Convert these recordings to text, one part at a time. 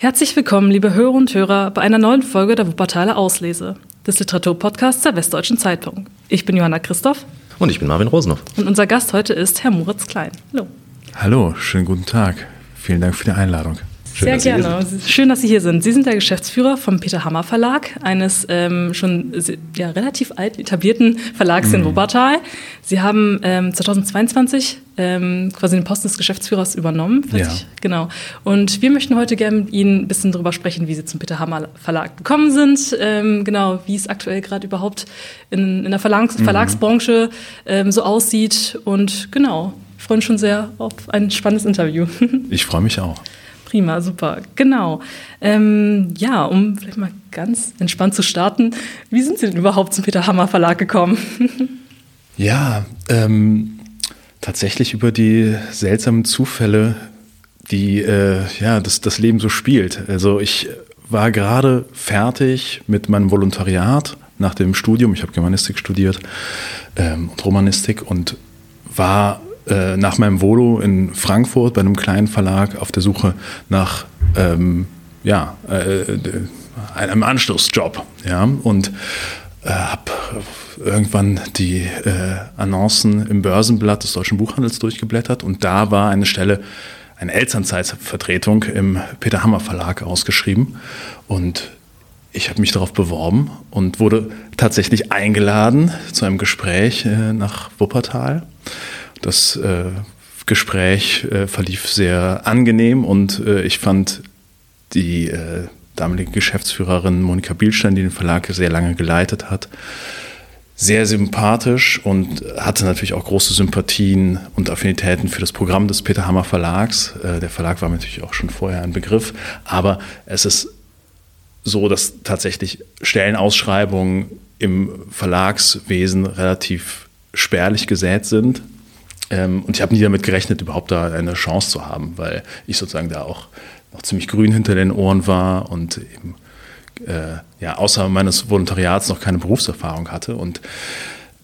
Herzlich willkommen, liebe Hörer und Hörer, bei einer neuen Folge der Wuppertaler Auslese, des Literaturpodcasts der Westdeutschen Zeitung. Ich bin Johanna Christoph. Und ich bin Marvin Rosenhoff. Und unser Gast heute ist Herr Moritz Klein. Hallo. Hallo, schönen guten Tag. Vielen Dank für die Einladung. Schön, Sehr gerne. Schön, dass Sie hier sind. Sie sind der Geschäftsführer vom Peter Hammer Verlag, eines ähm, schon ja, relativ alt etablierten Verlags mhm. in Wuppertal. Sie haben ähm, 2022 ähm, quasi den Posten des Geschäftsführers übernommen. Ja. Ich, genau. Und wir möchten heute gerne mit Ihnen ein bisschen darüber sprechen, wie Sie zum Peter Hammer Verlag gekommen sind. Ähm, genau, wie es aktuell gerade überhaupt in, in der Verlags mhm. Verlagsbranche ähm, so aussieht. Und genau, ich freue mich schon sehr auf ein spannendes Interview. Ich freue mich auch. Prima, super, genau. Ähm, ja, um vielleicht mal ganz entspannt zu starten, wie sind Sie denn überhaupt zum Peter Hammer Verlag gekommen? ja, ähm, tatsächlich über die seltsamen Zufälle, die äh, ja, das, das Leben so spielt. Also ich war gerade fertig mit meinem Volontariat nach dem Studium. Ich habe Germanistik studiert ähm, und Romanistik und war äh, nach meinem Volo in Frankfurt bei einem kleinen Verlag auf der Suche nach ähm, ja, äh, einem Anschlussjob. Ja, und äh, habe irgendwann die äh, Annoncen im Börsenblatt des Deutschen Buchhandels durchgeblättert und da war eine Stelle, eine Elternzeitvertretung im Peter Hammer Verlag ausgeschrieben und ich habe mich darauf beworben und wurde tatsächlich eingeladen zu einem Gespräch äh, nach Wuppertal. Das äh, Gespräch äh, verlief sehr angenehm und äh, ich fand die äh, damalige Geschäftsführerin Monika Bielstein, die den Verlag sehr lange geleitet hat, sehr sympathisch und hatte natürlich auch große Sympathien und Affinitäten für das Programm des Peter Hammer Verlags. Äh, der Verlag war natürlich auch schon vorher ein Begriff, aber es ist so, dass tatsächlich Stellenausschreibungen im Verlagswesen relativ spärlich gesät sind. Ähm, und ich habe nie damit gerechnet, überhaupt da eine Chance zu haben, weil ich sozusagen da auch noch ziemlich grün hinter den Ohren war und eben äh, ja, außer meines Volontariats noch keine Berufserfahrung hatte. Und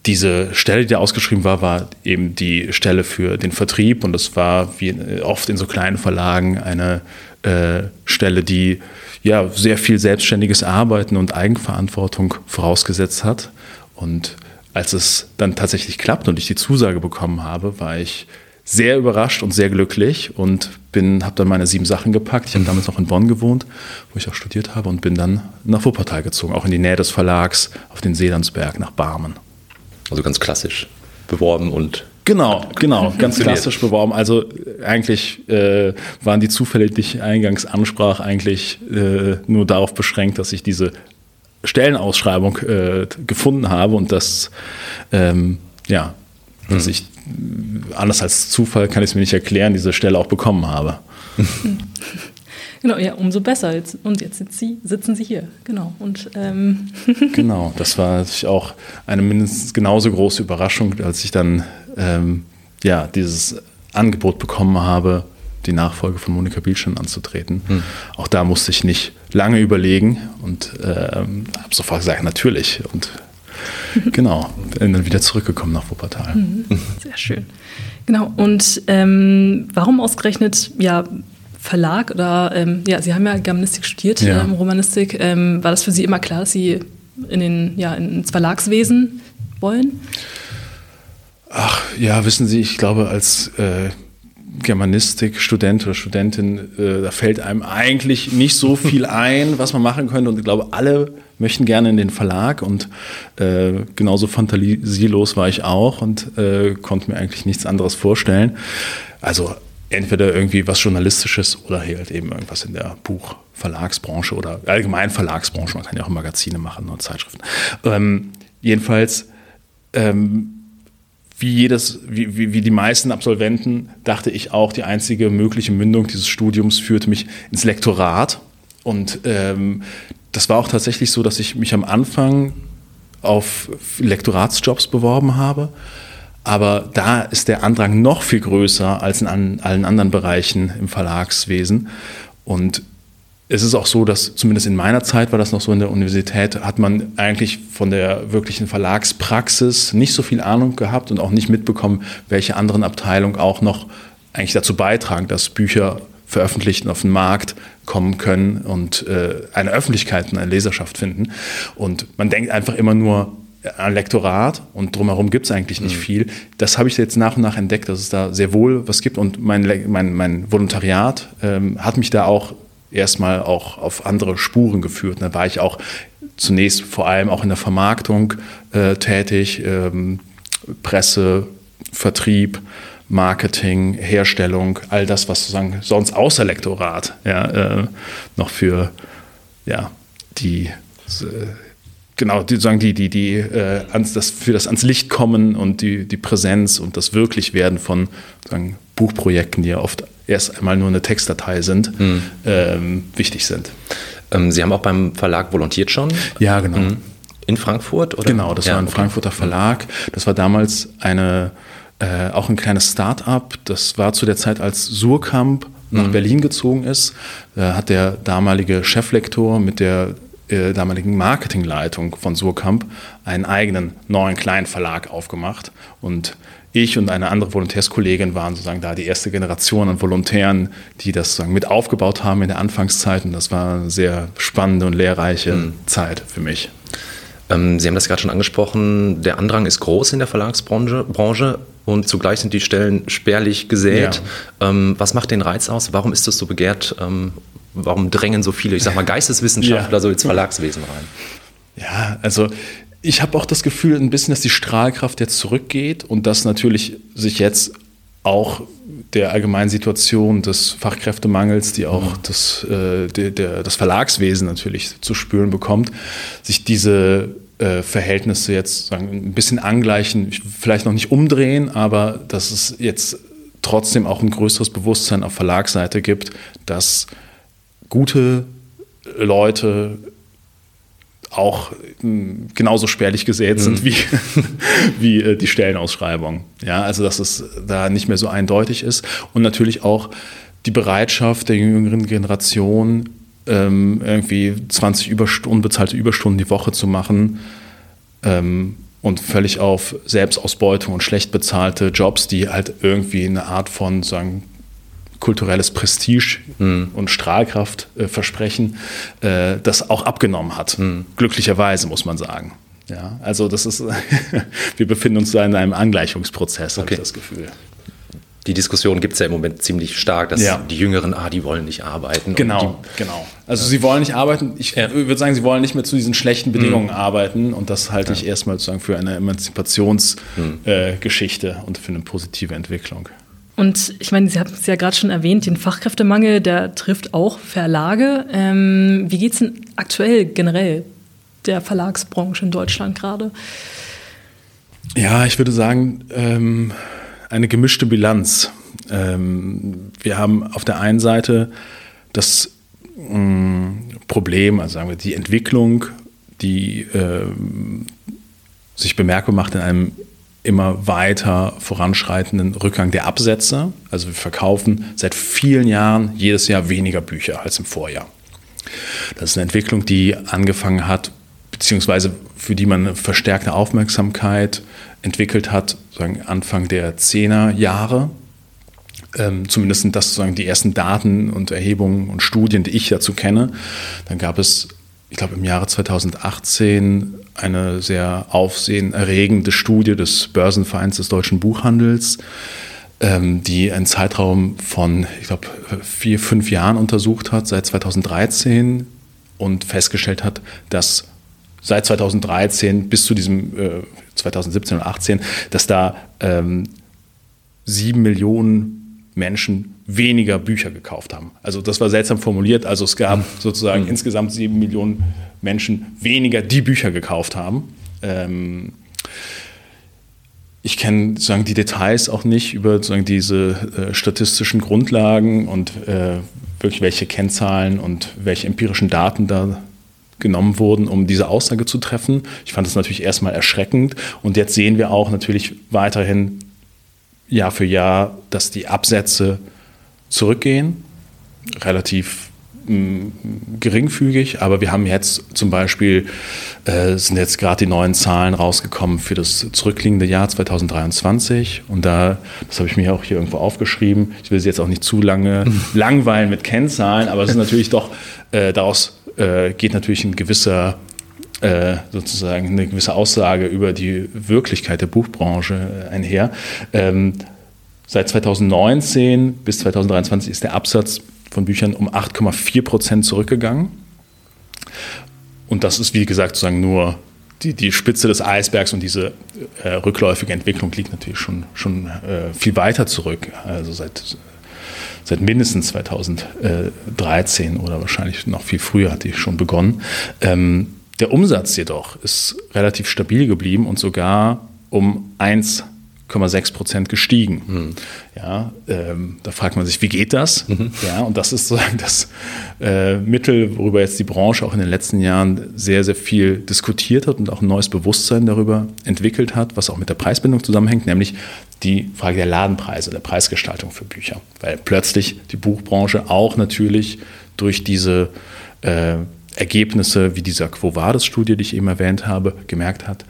diese Stelle, die ausgeschrieben war, war eben die Stelle für den Vertrieb und das war wie oft in so kleinen Verlagen eine äh, Stelle, die ja sehr viel selbstständiges Arbeiten und Eigenverantwortung vorausgesetzt hat. Und als es dann tatsächlich klappt und ich die Zusage bekommen habe, war ich sehr überrascht und sehr glücklich und bin, habe dann meine sieben Sachen gepackt. Ich habe damals noch in Bonn gewohnt, wo ich auch studiert habe und bin dann nach Wuppertal gezogen, auch in die Nähe des Verlags, auf den Seelandsberg nach Barmen. Also ganz klassisch beworben und Genau, genau, ganz klassisch beworben. Also eigentlich äh, waren die Zufälle, die ich eingangs ansprach, eigentlich äh, nur darauf beschränkt, dass ich diese Stellenausschreibung äh, gefunden habe und das, ähm, ja, mhm. dass ich, anders als Zufall kann ich es mir nicht erklären, diese Stelle auch bekommen habe. Genau, ja, umso besser. Jetzt, und jetzt sitzen Sie, sitzen Sie hier, genau. Und, ähm genau, das war natürlich auch eine mindestens genauso große Überraschung, als ich dann ähm, ja, dieses Angebot bekommen habe, die Nachfolge von Monika Bielschen anzutreten. Hm. Auch da musste ich nicht lange überlegen und äh, habe sofort gesagt, natürlich. Und genau, bin dann wieder zurückgekommen nach Wuppertal. Mhm. Sehr schön. Genau, und ähm, warum ausgerechnet ja, Verlag oder ähm, ja, Sie haben ja Germanistik studiert, ja. Ähm, Romanistik. Ähm, war das für Sie immer klar, dass Sie in den, ja, ins Verlagswesen wollen? Ach ja, wissen Sie, ich glaube, als äh, Germanistik-Student oder Studentin, äh, da fällt einem eigentlich nicht so viel ein, was man machen könnte. Und ich glaube, alle möchten gerne in den Verlag und äh, genauso fantasielos war ich auch und äh, konnte mir eigentlich nichts anderes vorstellen. Also entweder irgendwie was Journalistisches oder halt eben irgendwas in der Buchverlagsbranche oder allgemein Verlagsbranche. Man kann ja auch Magazine machen und Zeitschriften. Ähm, jedenfalls ähm, wie jedes, wie, wie, wie die meisten Absolventen dachte ich auch, die einzige mögliche Mündung dieses Studiums führte mich ins Lektorat. Und ähm, das war auch tatsächlich so, dass ich mich am Anfang auf Lektoratsjobs beworben habe. Aber da ist der Andrang noch viel größer als in allen anderen Bereichen im Verlagswesen. Und es ist auch so, dass zumindest in meiner Zeit war das noch so in der Universität, hat man eigentlich von der wirklichen Verlagspraxis nicht so viel Ahnung gehabt und auch nicht mitbekommen, welche anderen Abteilungen auch noch eigentlich dazu beitragen, dass Bücher veröffentlicht und auf den Markt kommen können und äh, eine Öffentlichkeit und eine Leserschaft finden. Und man denkt einfach immer nur an Lektorat und drumherum gibt es eigentlich nicht mhm. viel. Das habe ich jetzt nach und nach entdeckt, dass es da sehr wohl was gibt und mein, mein, mein Volontariat ähm, hat mich da auch erstmal auch auf andere Spuren geführt. Da war ich auch zunächst vor allem auch in der Vermarktung äh, tätig, ähm, Presse, Vertrieb, Marketing, Herstellung, all das, was sozusagen sonst außer Lektorat ja, äh, noch für ja, die äh, genau, die, die, die, die äh, ans, das, für das ans Licht kommen und die, die Präsenz und das Wirklichwerden von sagen, Buchprojekten, die ja oft erst einmal nur eine Textdatei sind, mhm. ähm, wichtig sind. Ähm, Sie haben auch beim Verlag volontiert schon? Ja, genau. Mhm. In Frankfurt? Oder? Genau, das ja, war ein okay. Frankfurter Verlag. Das war damals eine, äh, auch ein kleines Start-up. Das war zu der Zeit, als Surkamp nach mhm. Berlin gezogen ist. Da hat der damalige Cheflektor mit der äh, damaligen Marketingleitung von Surkamp einen eigenen neuen kleinen Verlag aufgemacht. Und ich und eine andere Volontärskollegin waren sozusagen da die erste Generation an Volontären, die das sozusagen mit aufgebaut haben in der Anfangszeit. Und das war eine sehr spannende und lehrreiche mhm. Zeit für mich. Ähm, Sie haben das gerade schon angesprochen, der Andrang ist groß in der Verlagsbranche Branche und zugleich sind die Stellen spärlich gesät. Ja. Ähm, was macht den Reiz aus? Warum ist das so begehrt? Ähm, warum drängen so viele, ich sag mal, Geisteswissenschaftler ja. so ins Verlagswesen rein? Ja, also ich habe auch das Gefühl ein bisschen, dass die Strahlkraft jetzt zurückgeht und dass natürlich sich jetzt auch der allgemeinen Situation des Fachkräftemangels, die auch mhm. das, äh, der, der, das Verlagswesen natürlich zu spüren bekommt, sich diese äh, Verhältnisse jetzt sagen, ein bisschen angleichen, vielleicht noch nicht umdrehen, aber dass es jetzt trotzdem auch ein größeres Bewusstsein auf Verlagsseite gibt, dass gute Leute auch hm, genauso spärlich gesät sind mhm. wie, wie äh, die Stellenausschreibung. Ja, also dass es da nicht mehr so eindeutig ist. Und natürlich auch die Bereitschaft der jüngeren Generation, ähm, irgendwie 20 Überst unbezahlte Überstunden die Woche zu machen ähm, und völlig auf Selbstausbeutung und schlecht bezahlte Jobs, die halt irgendwie eine Art von sagen, kulturelles Prestige mhm. und Strahlkraft äh, versprechen, äh, das auch abgenommen hat. Mhm. Glücklicherweise, muss man sagen. Ja, also das ist, wir befinden uns da in einem Angleichungsprozess, okay. habe ich das Gefühl. Die Diskussion gibt es ja im Moment ziemlich stark, dass ja. die Jüngeren, ah, die wollen nicht arbeiten. Genau, die, genau. Also ja. sie wollen nicht arbeiten. Ich ja. würde sagen, sie wollen nicht mehr zu diesen schlechten Bedingungen mhm. arbeiten. Und das halte ich erstmal sozusagen für eine Emanzipationsgeschichte mhm. äh, und für eine positive Entwicklung. Und ich meine, Sie haben es ja gerade schon erwähnt, den Fachkräftemangel, der trifft auch Verlage. Ähm, wie geht es denn aktuell generell der Verlagsbranche in Deutschland gerade? Ja, ich würde sagen, ähm, eine gemischte Bilanz. Ähm, wir haben auf der einen Seite das mm, Problem, also sagen wir die Entwicklung, die äh, sich bemerkbar macht in einem immer weiter voranschreitenden Rückgang der Absätze. Also wir verkaufen seit vielen Jahren jedes Jahr weniger Bücher als im Vorjahr. Das ist eine Entwicklung, die angefangen hat, beziehungsweise für die man eine verstärkte Aufmerksamkeit entwickelt hat, sagen Anfang der 10er Jahre. Ähm, zumindest das sozusagen die ersten Daten und Erhebungen und Studien, die ich dazu kenne. Dann gab es, ich glaube, im Jahre 2018 eine sehr aufsehenerregende Studie des Börsenvereins des deutschen Buchhandels, ähm, die einen Zeitraum von, ich glaube, vier, fünf Jahren untersucht hat, seit 2013 und festgestellt hat, dass seit 2013 bis zu diesem äh, 2017 und 2018, dass da ähm, sieben Millionen Menschen weniger Bücher gekauft haben. Also das war seltsam formuliert. Also es gab sozusagen mhm. insgesamt sieben Millionen Menschen weniger, die Bücher gekauft haben. Ähm, ich kenne sozusagen die Details auch nicht über sozusagen diese äh, statistischen Grundlagen und äh, wirklich welche Kennzahlen und welche empirischen Daten da genommen wurden, um diese Aussage zu treffen. Ich fand das natürlich erstmal erschreckend und jetzt sehen wir auch natürlich weiterhin Jahr für Jahr, dass die Absätze zurückgehen, relativ mm, geringfügig, aber wir haben jetzt zum Beispiel, äh, sind jetzt gerade die neuen Zahlen rausgekommen für das zurückliegende Jahr 2023 und da, das habe ich mir auch hier irgendwo aufgeschrieben, ich will Sie jetzt auch nicht zu lange langweilen mit Kennzahlen, aber es ist natürlich doch, äh, daraus äh, geht natürlich ein gewisser äh, sozusagen eine gewisse Aussage über die Wirklichkeit der Buchbranche äh, einher. Ähm, seit 2019 bis 2023 ist der Absatz von Büchern um 8,4 Prozent zurückgegangen. Und das ist, wie gesagt, sozusagen nur die, die Spitze des Eisbergs und diese äh, rückläufige Entwicklung liegt natürlich schon, schon äh, viel weiter zurück. Also seit, seit mindestens 2013 oder wahrscheinlich noch viel früher hat die schon begonnen. Ähm, der Umsatz jedoch ist relativ stabil geblieben und sogar um 1 6,6 Prozent gestiegen. Mhm. Ja, ähm, da fragt man sich, wie geht das? Mhm. Ja, und das ist sozusagen das äh, Mittel, worüber jetzt die Branche auch in den letzten Jahren sehr, sehr viel diskutiert hat und auch ein neues Bewusstsein darüber entwickelt hat, was auch mit der Preisbindung zusammenhängt, nämlich die Frage der Ladenpreise, der Preisgestaltung für Bücher. Weil plötzlich die Buchbranche auch natürlich durch diese äh, Ergebnisse wie dieser Quo Vadis-Studie, die ich eben erwähnt habe, gemerkt hat,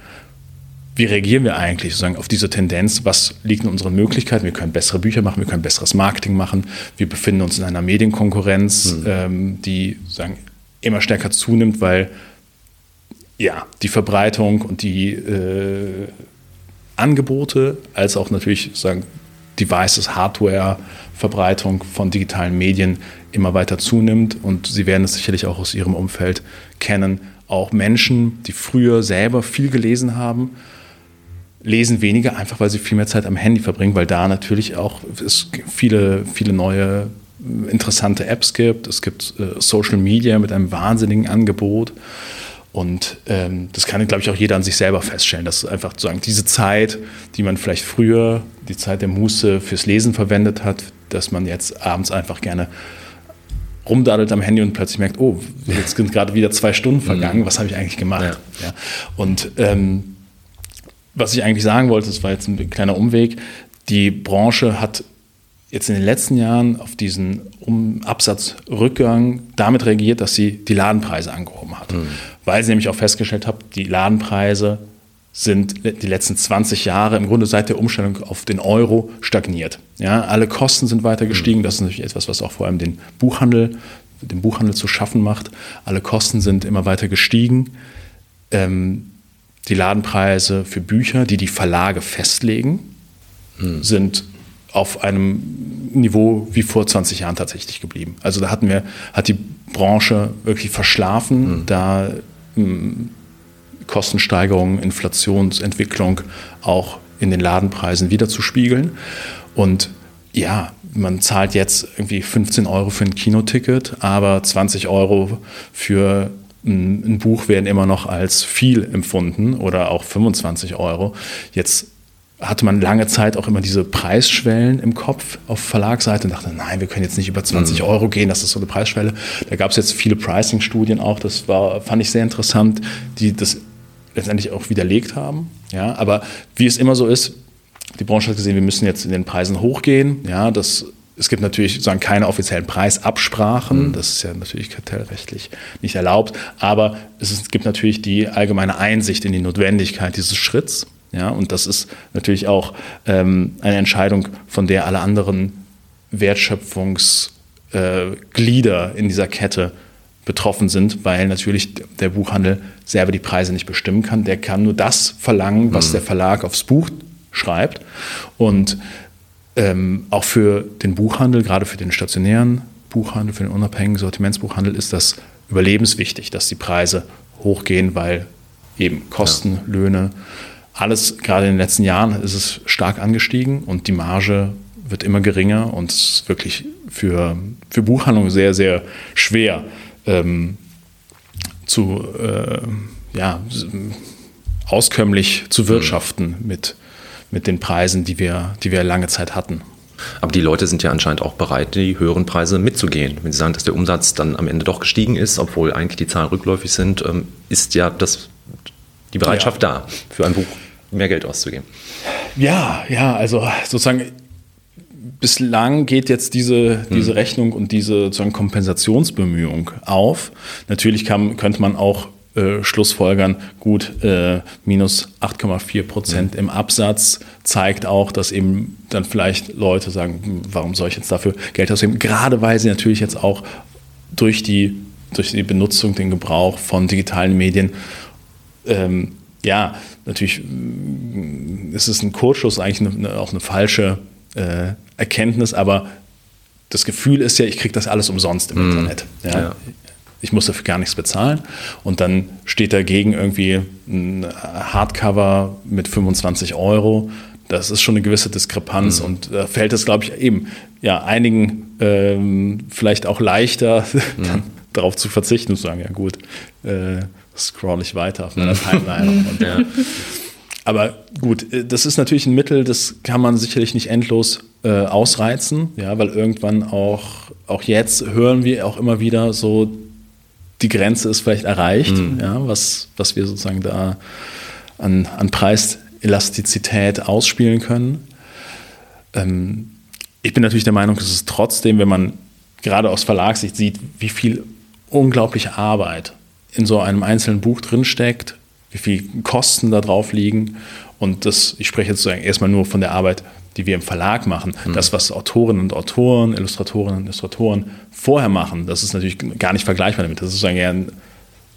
wie reagieren wir eigentlich sozusagen auf diese Tendenz? Was liegt in unseren Möglichkeiten? Wir können bessere Bücher machen, wir können besseres Marketing machen. Wir befinden uns in einer Medienkonkurrenz, mhm. ähm, die sozusagen immer stärker zunimmt, weil ja, die Verbreitung und die äh, Angebote, als auch natürlich sozusagen Devices, Hardware, Verbreitung von digitalen Medien immer weiter zunimmt. Und Sie werden es sicherlich auch aus Ihrem Umfeld kennen. Auch Menschen, die früher selber viel gelesen haben, lesen weniger, einfach weil sie viel mehr Zeit am Handy verbringen, weil da natürlich auch es viele, viele neue interessante Apps gibt. Es gibt äh, Social Media mit einem wahnsinnigen Angebot. Und ähm, das kann, glaube ich, auch jeder an sich selber feststellen, dass einfach sozusagen diese Zeit, die man vielleicht früher, die Zeit der Muße fürs Lesen verwendet hat, dass man jetzt abends einfach gerne rumdaddelt am Handy und plötzlich merkt, oh, jetzt sind gerade wieder zwei Stunden vergangen, mhm. was habe ich eigentlich gemacht? Ja. Ja. Und ähm, was ich eigentlich sagen wollte, das war jetzt ein kleiner Umweg, die Branche hat jetzt in den letzten Jahren auf diesen um Absatzrückgang damit reagiert, dass sie die Ladenpreise angehoben hat. Mhm. Weil sie nämlich auch festgestellt hat, die Ladenpreise sind die letzten 20 Jahre im Grunde seit der Umstellung auf den Euro stagniert. Ja, alle Kosten sind weiter gestiegen. Mhm. Das ist natürlich etwas, was auch vor allem den Buchhandel, den Buchhandel zu schaffen macht. Alle Kosten sind immer weiter gestiegen. Ähm, die Ladenpreise für Bücher, die die Verlage festlegen, hm. sind auf einem Niveau wie vor 20 Jahren tatsächlich geblieben. Also da hatten wir, hat die Branche wirklich verschlafen, hm. da hm, Kostensteigerungen, Inflationsentwicklung auch in den Ladenpreisen wiederzuspiegeln. Und ja, man zahlt jetzt irgendwie 15 Euro für ein Kinoticket, aber 20 Euro für ein Buch werden immer noch als viel empfunden oder auch 25 Euro. Jetzt hatte man lange Zeit auch immer diese Preisschwellen im Kopf auf Verlagsseite und dachte, nein, wir können jetzt nicht über 20 mhm. Euro gehen, das ist so eine Preisschwelle. Da gab es jetzt viele Pricing-Studien auch, das war, fand ich sehr interessant, die das letztendlich auch widerlegt haben. Ja, aber wie es immer so ist, die Branche hat gesehen, wir müssen jetzt in den Preisen hochgehen. Ja, das es gibt natürlich sozusagen keine offiziellen Preisabsprachen, mhm. das ist ja natürlich kartellrechtlich nicht erlaubt, aber es, ist, gibt natürlich die allgemeine Einsicht in die Notwendigkeit dieses Schritts. Ja, und das ist natürlich auch ähm, eine Entscheidung, von der alle anderen Wertschöpfungsglieder äh, in dieser Kette betroffen sind, weil natürlich der Buchhandel selber die Preise nicht bestimmen kann. Der kann nur das verlangen, was mhm. der Verlag aufs Buch schreibt. Und ähm, auch für den Buchhandel, gerade für den stationären Buchhandel, für den unabhängigen Sortimentsbuchhandel ist das überlebenswichtig, dass die Preise hochgehen, weil eben Kosten, ja. Löhne, alles, gerade in den letzten Jahren ist es stark angestiegen und die Marge wird immer geringer und es ist wirklich für, für Buchhandlungen sehr, sehr schwer ähm, zu, äh, ja, auskömmlich zu wirtschaften mhm. mit mit den Preisen, die wir, die wir lange Zeit hatten. Aber die Leute sind ja anscheinend auch bereit, die höheren Preise mitzugehen. Wenn sie sagen, dass der Umsatz dann am Ende doch gestiegen ist, obwohl eigentlich die Zahlen rückläufig sind, ähm, ist ja das, die Bereitschaft ja. da, für ein Buch mehr Geld auszugeben. Ja, ja, also sozusagen bislang geht jetzt diese, diese hm. Rechnung und diese sozusagen Kompensationsbemühung auf. Natürlich kann, könnte man auch äh, Schlussfolgern, gut, äh, minus 8,4 Prozent im Absatz zeigt auch, dass eben dann vielleicht Leute sagen, hm, warum soll ich jetzt dafür Geld ausgeben? Gerade weil sie natürlich jetzt auch durch die, durch die Benutzung, den Gebrauch von digitalen Medien, ähm, ja, natürlich hm, ist es ein Kurzschluss, eigentlich eine, auch eine falsche äh, Erkenntnis, aber das Gefühl ist ja, ich kriege das alles umsonst im mm. Internet. Ja? ja ich muss dafür gar nichts bezahlen. Und dann steht dagegen irgendwie ein Hardcover mit 25 Euro. Das ist schon eine gewisse Diskrepanz mhm. und da fällt es, glaube ich, eben ja, einigen ähm, vielleicht auch leichter, mhm. darauf zu verzichten und zu sagen, ja gut, äh, scroll ich weiter auf meiner mhm. Timeline. und, ja. Aber gut, äh, das ist natürlich ein Mittel, das kann man sicherlich nicht endlos äh, ausreizen, ja, weil irgendwann auch, auch jetzt hören wir auch immer wieder so die Grenze ist vielleicht erreicht, mhm. ja, was, was wir sozusagen da an, an Preiselastizität ausspielen können. Ähm, ich bin natürlich der Meinung, dass es trotzdem, wenn man gerade aus Verlagssicht sieht, wie viel unglaubliche Arbeit in so einem einzelnen Buch drinsteckt, wie viel Kosten da drauf liegen. Und das, ich spreche jetzt sozusagen erstmal nur von der Arbeit die wir im Verlag machen, mhm. das, was Autorinnen und Autoren, Illustratorinnen und Illustratoren vorher machen, das ist natürlich gar nicht vergleichbar damit. Das ist sozusagen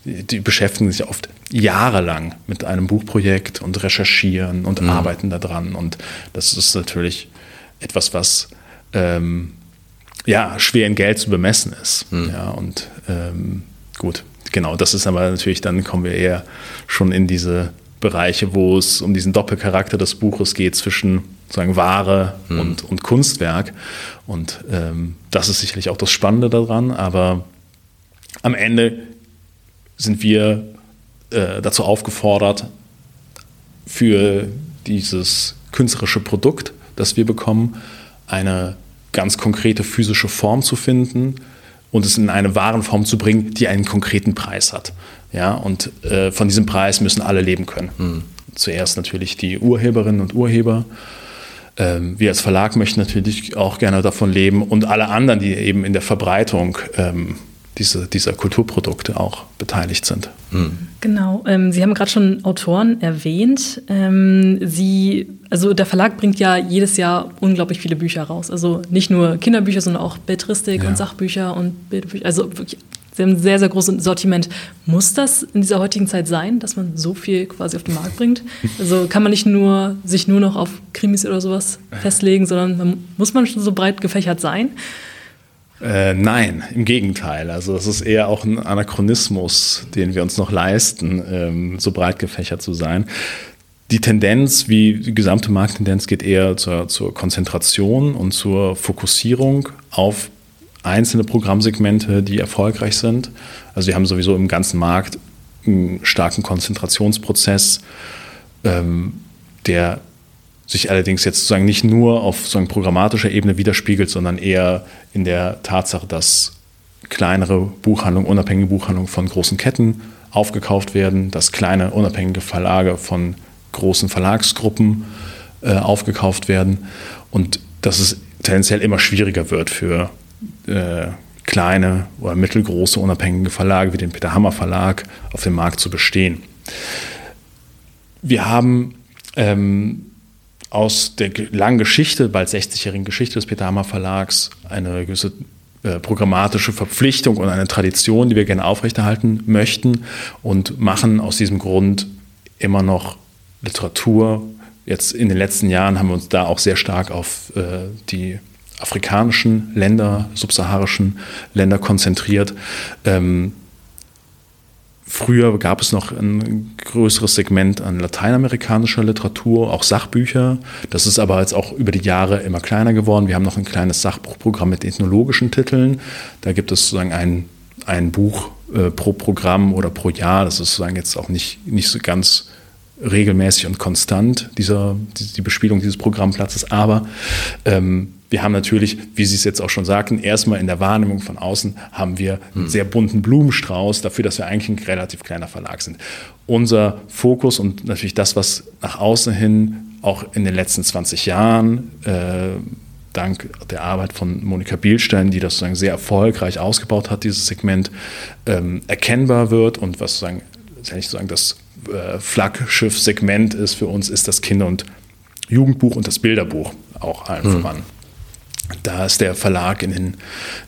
die beschäftigen sich oft jahrelang mit einem Buchprojekt und recherchieren und mhm. arbeiten daran. Und das ist natürlich etwas, was ähm, ja, schwer in Geld zu bemessen ist. Mhm. Ja, und ähm, gut, genau, das ist aber natürlich, dann kommen wir eher schon in diese Bereiche, wo es um diesen Doppelcharakter des Buches geht zwischen sozusagen Ware mhm. und, und Kunstwerk. Und ähm, das ist sicherlich auch das Spannende daran. Aber am Ende sind wir äh, dazu aufgefordert, für dieses künstlerische Produkt, das wir bekommen, eine ganz konkrete physische Form zu finden und es in eine Warenform zu bringen, die einen konkreten Preis hat. Ja, und äh, von diesem Preis müssen alle leben können. Mhm. Zuerst natürlich die Urheberinnen und Urheber. Ähm, wir als Verlag möchten natürlich auch gerne davon leben und alle anderen, die eben in der Verbreitung ähm, diese, dieser Kulturprodukte auch beteiligt sind. Mhm. Genau, ähm, Sie haben gerade schon Autoren erwähnt. Ähm, Sie, also der Verlag bringt ja jedes Jahr unglaublich viele Bücher raus. Also nicht nur Kinderbücher, sondern auch Belletristik ja. und Sachbücher und Bildbücher. Also wirklich Sie haben ein sehr, sehr großes Sortiment. Muss das in dieser heutigen Zeit sein, dass man so viel quasi auf den Markt bringt? Also kann man nicht nur sich nur noch auf Krimis oder sowas festlegen, sondern man, muss man schon so breit gefächert sein? Äh, nein, im Gegenteil. Also es ist eher auch ein Anachronismus, den wir uns noch leisten, ähm, so breit gefächert zu sein. Die Tendenz, wie die gesamte Markttendenz, geht eher zur, zur Konzentration und zur Fokussierung auf einzelne Programmsegmente, die erfolgreich sind. Also wir haben sowieso im ganzen Markt einen starken Konzentrationsprozess, ähm, der sich allerdings jetzt sozusagen nicht nur auf sozusagen programmatischer Ebene widerspiegelt, sondern eher in der Tatsache, dass kleinere Buchhandlungen, unabhängige Buchhandlungen von großen Ketten aufgekauft werden, dass kleine unabhängige Verlage von großen Verlagsgruppen äh, aufgekauft werden und dass es tendenziell immer schwieriger wird für äh, kleine oder mittelgroße unabhängige Verlage wie den Peter Hammer Verlag auf dem Markt zu bestehen. Wir haben ähm, aus der langen Geschichte, bald 60-jährigen Geschichte des Peter Hammer Verlags, eine gewisse äh, programmatische Verpflichtung und eine Tradition, die wir gerne aufrechterhalten möchten und machen aus diesem Grund immer noch Literatur. Jetzt in den letzten Jahren haben wir uns da auch sehr stark auf äh, die afrikanischen Länder, subsaharischen Länder konzentriert. Ähm, früher gab es noch ein größeres Segment an lateinamerikanischer Literatur, auch Sachbücher. Das ist aber jetzt auch über die Jahre immer kleiner geworden. Wir haben noch ein kleines Sachbuchprogramm mit ethnologischen Titeln. Da gibt es sozusagen ein, ein Buch äh, pro Programm oder pro Jahr. Das ist sozusagen jetzt auch nicht, nicht so ganz regelmäßig und konstant, dieser, die, die Bespielung dieses Programmplatzes. Aber ähm, wir haben natürlich, wie Sie es jetzt auch schon sagten, erstmal in der Wahrnehmung von außen haben wir einen hm. sehr bunten Blumenstrauß dafür, dass wir eigentlich ein relativ kleiner Verlag sind. Unser Fokus und natürlich das, was nach außen hin auch in den letzten 20 Jahren äh, dank der Arbeit von Monika Bielstein, die das sozusagen sehr erfolgreich ausgebaut hat, dieses Segment, ähm, erkennbar wird und was sozusagen, sozusagen das äh, Flaggschiff-Segment ist für uns, ist das Kinder- und Jugendbuch und das Bilderbuch auch allen mhm. voran. Da ist der Verlag in den, in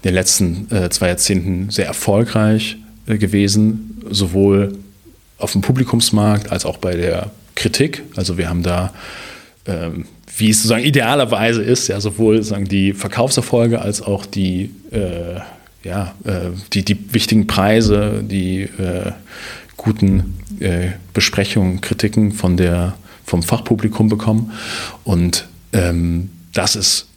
den letzten äh, zwei Jahrzehnten sehr erfolgreich äh, gewesen, sowohl auf dem Publikumsmarkt als auch bei der Kritik. Also wir haben da, ähm, wie es sozusagen idealerweise ist, ja, sowohl sozusagen die Verkaufserfolge als auch die, äh, ja, äh, die, die wichtigen Preise, die äh, guten äh, Besprechungen, Kritiken von der, vom Fachpublikum bekommen. Und ähm, das ist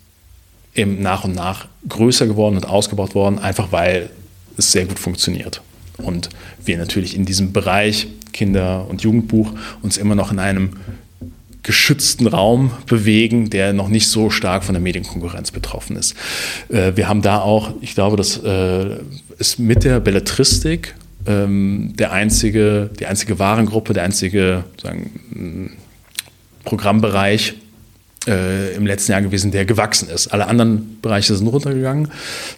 eben nach und nach größer geworden und ausgebaut worden, einfach weil es sehr gut funktioniert. Und wir natürlich in diesem Bereich Kinder- und Jugendbuch uns immer noch in einem geschützten Raum bewegen, der noch nicht so stark von der Medienkonkurrenz betroffen ist. Äh, wir haben da auch, ich glaube, das äh, ist mit der Belletristik ähm, der einzige, die einzige Warengruppe, der einzige sagen, Programmbereich, äh, im letzten Jahr gewesen, der gewachsen ist. Alle anderen Bereiche sind runtergegangen.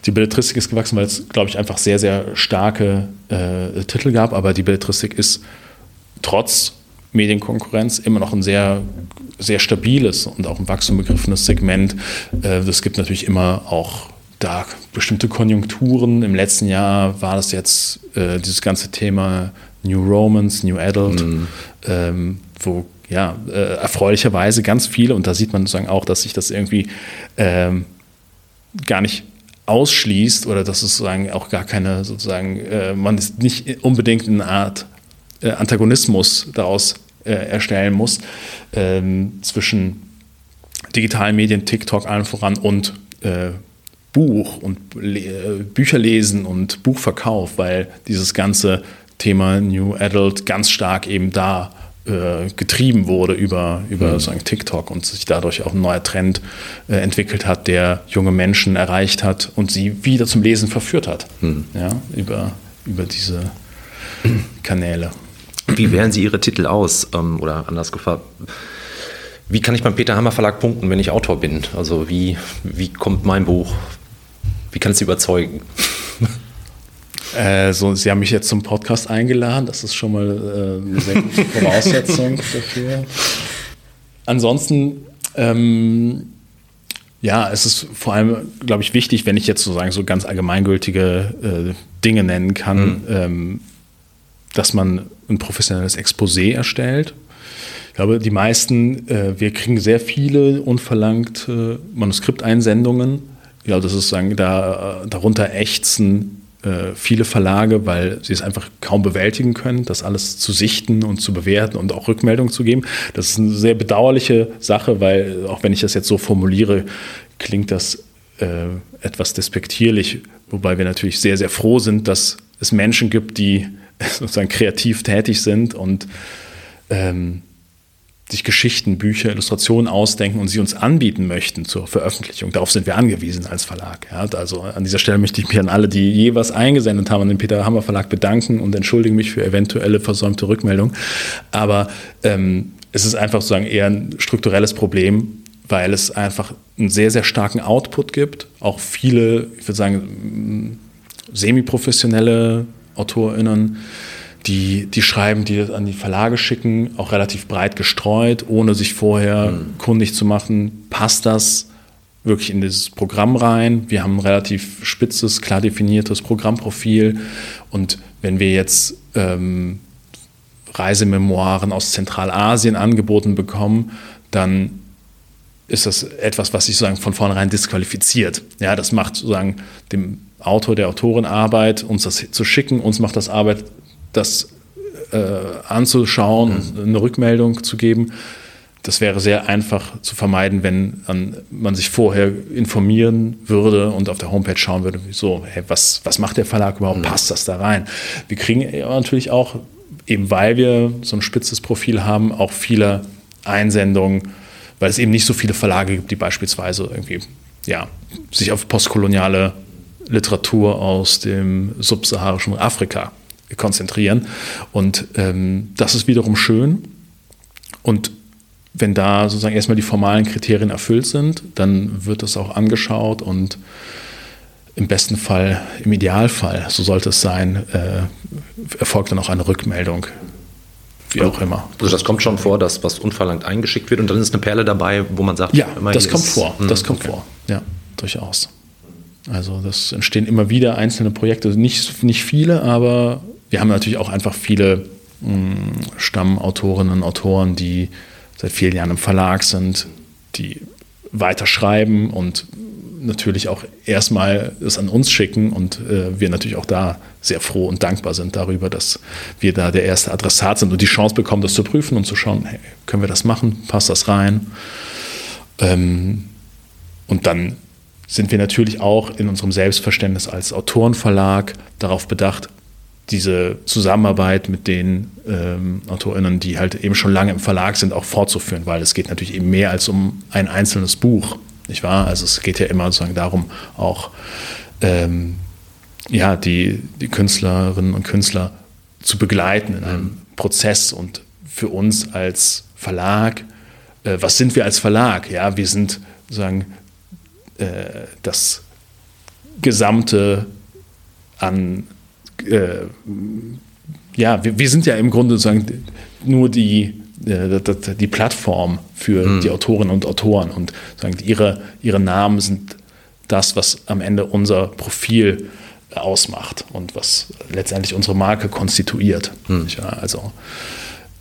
Die Belletristik ist gewachsen, weil es, glaube ich, einfach sehr, sehr starke äh, Titel gab. Aber die Belletristik ist trotz Medienkonkurrenz immer noch ein sehr, sehr stabiles und auch ein Wachstum begriffenes Segment. Äh, es gibt natürlich immer auch da bestimmte Konjunkturen. Im letzten Jahr war das jetzt äh, dieses ganze Thema New Romance, New Adult, mhm. ähm, wo ja, äh, erfreulicherweise ganz viele, und da sieht man sozusagen auch, dass sich das irgendwie ähm, gar nicht ausschließt oder dass es sozusagen auch gar keine, sozusagen, äh, man ist nicht unbedingt eine Art äh, Antagonismus daraus äh, erstellen muss ähm, zwischen digitalen Medien, TikTok allen voran und äh, Buch und äh, Bücher lesen und Buchverkauf, weil dieses ganze Thema New Adult ganz stark eben da äh, getrieben wurde über, über mhm. sagen, TikTok und sich dadurch auch ein neuer Trend äh, entwickelt hat, der junge Menschen erreicht hat und sie wieder zum Lesen verführt hat. Mhm. Ja, über, über diese Kanäle. Wie wählen Sie Ihre Titel aus? Ähm, oder anders gefragt, wie kann ich beim Peter Hammer Verlag punkten, wenn ich Autor bin? Also wie, wie kommt mein Buch, wie kann es Sie überzeugen? Äh, so, Sie haben mich jetzt zum Podcast eingeladen. Das ist schon mal äh, eine sehr gute Voraussetzung dafür. Ansonsten, ähm, ja, es ist vor allem, glaube ich, wichtig, wenn ich jetzt sozusagen so ganz allgemeingültige äh, Dinge nennen kann, mhm. ähm, dass man ein professionelles Exposé erstellt. Ich glaube, die meisten, äh, wir kriegen sehr viele unverlangt Manuskripteinsendungen. Ich glaube, das ist sagen, da, äh, darunter ächzen äh, viele Verlage, weil sie es einfach kaum bewältigen können, das alles zu sichten und zu bewerten und auch Rückmeldungen zu geben. Das ist eine sehr bedauerliche Sache, weil auch wenn ich das jetzt so formuliere, klingt das äh, etwas despektierlich, wobei wir natürlich sehr, sehr froh sind, dass es Menschen gibt, die sozusagen kreativ tätig sind und ähm, sich Geschichten, Bücher, Illustrationen ausdenken und sie uns anbieten möchten zur Veröffentlichung. Darauf sind wir angewiesen als Verlag. Ja, also an dieser Stelle möchte ich mich an alle, die je was eingesendet haben, an den Peter Hammer Verlag bedanken und entschuldige mich für eventuelle versäumte Rückmeldung. Aber ähm, es ist einfach sozusagen eher ein strukturelles Problem, weil es einfach einen sehr, sehr starken Output gibt. Auch viele, ich würde sagen, semi-professionelle AutorInnen, die, die Schreiben, die an die Verlage schicken, auch relativ breit gestreut, ohne sich vorher mhm. kundig zu machen, passt das wirklich in dieses Programm rein. Wir haben ein relativ spitzes, klar definiertes Programmprofil. Und wenn wir jetzt ähm, Reisememoiren aus Zentralasien angeboten bekommen, dann ist das etwas, was sich sozusagen von vornherein disqualifiziert. Ja, das macht sozusagen dem Autor, der Autorin Arbeit, uns das zu schicken, uns macht das Arbeit, das äh, anzuschauen und eine Rückmeldung zu geben. Das wäre sehr einfach zu vermeiden, wenn an, man sich vorher informieren würde und auf der Homepage schauen würde, so, hey, was, was macht der Verlag überhaupt? Mhm. Passt das da rein? Wir kriegen natürlich auch, eben weil wir so ein spitzes Profil haben, auch viele Einsendungen, weil es eben nicht so viele Verlage gibt, die beispielsweise irgendwie ja, sich auf postkoloniale Literatur aus dem subsaharischen Afrika konzentrieren. Und ähm, das ist wiederum schön. Und wenn da sozusagen erstmal die formalen Kriterien erfüllt sind, dann wird das auch angeschaut und im besten Fall, im Idealfall, so sollte es sein, äh, erfolgt dann auch eine Rückmeldung. Wie auch immer. Also das kommt schon vor, dass was unverlangt eingeschickt wird und dann ist eine Perle dabei, wo man sagt, ja, das kommt vor. Das hm, kommt okay. vor. Ja, durchaus. Also das entstehen immer wieder einzelne Projekte, nicht, nicht viele, aber wir haben natürlich auch einfach viele mh, hm, Stammautorinnen und Autoren, die seit vielen Jahren im Verlag sind, die weiter schreiben und natürlich auch erstmal es an uns schicken und äh, wir natürlich auch da sehr froh und dankbar sind darüber, dass wir da der erste Adressat sind und die Chance bekommen, das zu prüfen und zu schauen, hey, können wir das machen, passt das rein? Ähm, und dann sind wir natürlich auch in unserem Selbstverständnis als Autorenverlag darauf bedacht, diese Zusammenarbeit mit den ähm, AutorInnen, die halt eben schon lange im Verlag sind, auch fortzuführen, weil es geht natürlich eben mehr als um ein einzelnes Buch, nicht wahr? Also es geht ja immer sozusagen darum, auch ähm, ja, die, die Künstlerinnen und Künstler zu begleiten in einem Prozess und für uns als Verlag, äh, was sind wir als Verlag? Ja, wir sind sozusagen äh, das gesamte an äh, ja, wir, wir, sind ja im Grunde sozusagen nur die, äh, die Plattform für mhm. die Autorinnen und Autoren und sagen, ihre, ihre Namen sind das, was am Ende unser Profil ausmacht und was letztendlich unsere Marke konstituiert. Mhm. Ja, also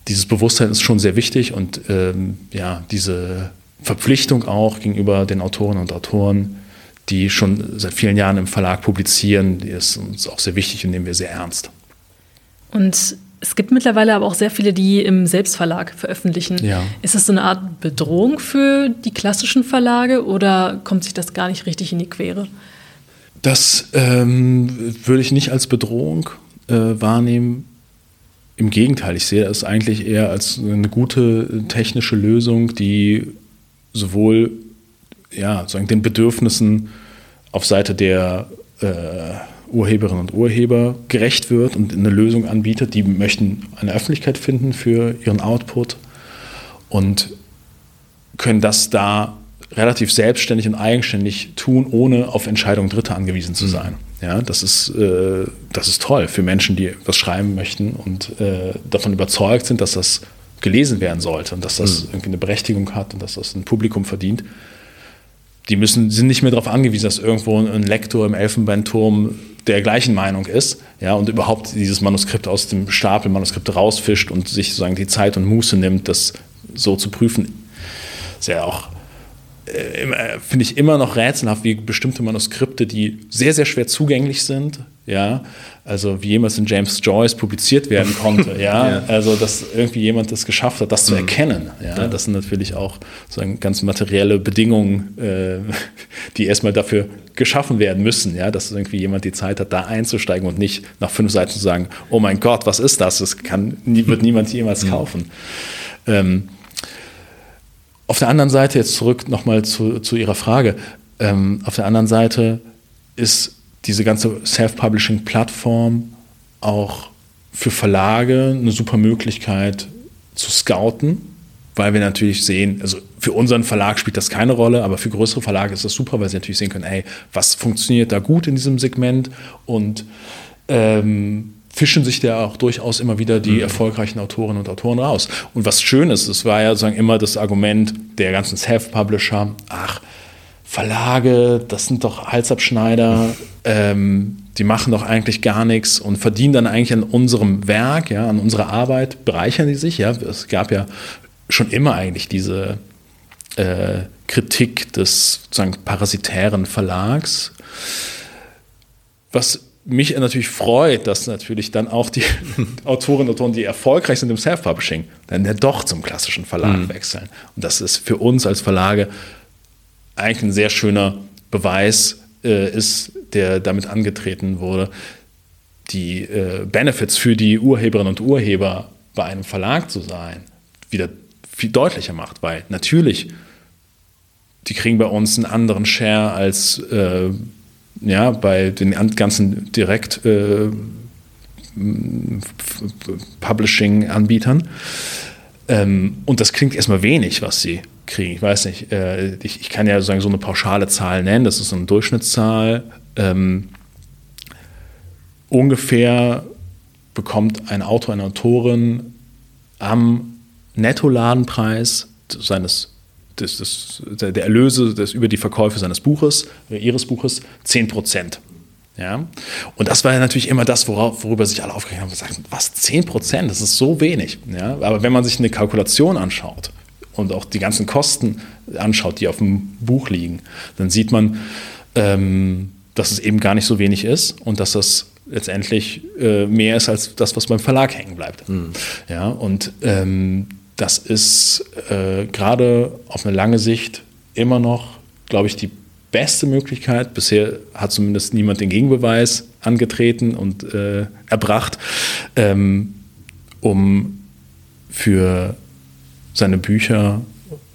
dieses Bewusstsein ist schon sehr wichtig und ähm, ja, diese Verpflichtung auch gegenüber den Autorinnen und Autoren, die schon seit vielen Jahren im Verlag publizieren, die ist uns auch sehr wichtig und nehmen wir sehr ernst. Und es gibt mittlerweile aber auch sehr viele, die im Selbstverlag veröffentlichen. Ja. Ist das so eine Art Bedrohung für die klassischen Verlage oder kommt sich das gar nicht richtig in die Quere? Das ähm, würde ich nicht als Bedrohung äh, wahrnehmen. Im Gegenteil, ich sehe das eigentlich eher als eine gute technische Lösung, die sowohl ja, sagen, den Bedürfnissen auf Seite der äh, Urheberinnen und Urheber gerecht wird und eine Lösung anbietet. Die möchten eine Öffentlichkeit finden für ihren Output und können das da relativ selbstständig und eigenständig tun, ohne auf Entscheidungen Dritter angewiesen zu mhm. sein. Ja, das ist, äh, das ist toll für Menschen, die was schreiben möchten und äh, davon überzeugt sind, dass das gelesen werden sollte und dass das mhm. irgendwie eine Berechtigung hat und dass das ein Publikum verdient die müssen, sind nicht mehr darauf angewiesen, dass irgendwo ein Lektor im Elfenbeinturm der gleichen Meinung ist, ja, und überhaupt dieses Manuskript aus dem Stapel Manuskripte rausfischt und sich sozusagen die Zeit und Muße nimmt, das so zu prüfen. Ist ja auch äh, finde ich immer noch rätselhaft, wie bestimmte Manuskripte, die sehr, sehr schwer zugänglich sind, ja, also wie jemals in James Joyce publiziert werden konnte, ja? ja, also dass irgendwie jemand das geschafft hat, das zu mhm. erkennen, ja? ja, das sind natürlich auch so ganz materielle Bedingungen, äh, die erstmal dafür geschaffen werden müssen, ja, dass irgendwie jemand die Zeit hat, da einzusteigen und nicht nach fünf Seiten zu sagen, oh mein Gott, was ist das? Das kann, wird niemand jemals mhm. kaufen. Ähm, auf der anderen Seite, jetzt zurück nochmal zu, zu Ihrer Frage, ähm, auf der anderen Seite ist diese ganze Self-Publishing-Plattform auch für Verlage eine super Möglichkeit zu scouten, weil wir natürlich sehen, also für unseren Verlag spielt das keine Rolle, aber für größere Verlage ist das super, weil sie natürlich sehen können, ey, was funktioniert da gut in diesem Segment und ähm, fischen sich da auch durchaus immer wieder die mhm. erfolgreichen Autorinnen und Autoren raus. Und was schön ist, es war ja sozusagen immer das Argument der ganzen Self-Publisher, ach, Verlage, das sind doch Halsabschneider, ähm, die machen doch eigentlich gar nichts und verdienen dann eigentlich an unserem Werk, ja, an unserer Arbeit, bereichern die sich. Ja. Es gab ja schon immer eigentlich diese äh, Kritik des sozusagen parasitären Verlags. Was mich natürlich freut, dass natürlich dann auch die Autorinnen und Autoren, die erfolgreich sind im Self-Publishing, dann ja doch zum klassischen Verlag mhm. wechseln. Und das ist für uns als Verlage eigentlich ein sehr schöner Beweis äh, ist, der damit angetreten wurde, die äh, Benefits für die Urheberinnen und Urheber bei einem Verlag zu sein, wieder viel deutlicher macht, weil natürlich, die kriegen bei uns einen anderen Share als äh, ja, bei den ganzen direkt äh, Publishing-Anbietern. Ähm, und das klingt erstmal wenig, was sie kriegen. Ich weiß nicht, äh, ich, ich, kann ja sozusagen so eine pauschale Zahl nennen, das ist so eine Durchschnittszahl. Ähm, ungefähr bekommt ein Autor, eine Autorin am Nettoladenpreis seines des, des, der Erlöse des, über die Verkäufe seines Buches, ihres Buches, 10 Prozent. Ja? Und das war ja natürlich immer das, worauf, worüber sich alle aufgeregt haben und gesagt was, 10 Prozent, das ist so wenig. Ja? Aber wenn man sich eine Kalkulation anschaut und auch die ganzen Kosten anschaut, die auf dem Buch liegen, dann sieht man, ähm, dass es eben gar nicht so wenig ist und dass das letztendlich äh, mehr ist als das, was beim Verlag hängen bleibt. Mhm. Ja, und ähm, das ist äh, gerade auf eine lange Sicht immer noch, glaube ich, die beste Möglichkeit. Bisher hat zumindest niemand den Gegenbeweis angetreten und äh, erbracht, ähm, um für seine Bücher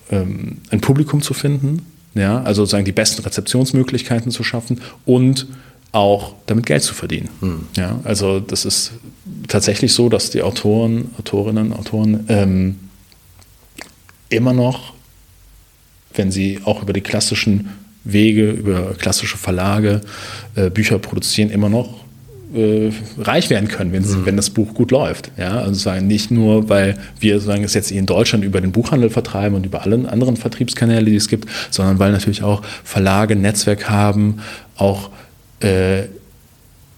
ähm, ein Publikum zu finden, ja, also sozusagen die besten Rezeptionsmöglichkeiten zu schaffen und auch damit Geld zu verdienen. Hm. Ja, also das ist tatsächlich so, dass die Autoren, Autorinnen, Autoren ähm, immer noch, wenn sie auch über die klassischen Wege, über klassische Verlage äh, Bücher produzieren, immer noch äh, reich werden können, wenn, mhm. wenn das Buch gut läuft. Ja, also sagen nicht nur, weil wir sagen es jetzt in Deutschland über den Buchhandel vertreiben und über alle anderen Vertriebskanäle, die es gibt, sondern weil natürlich auch Verlage ein Netzwerk haben, auch äh,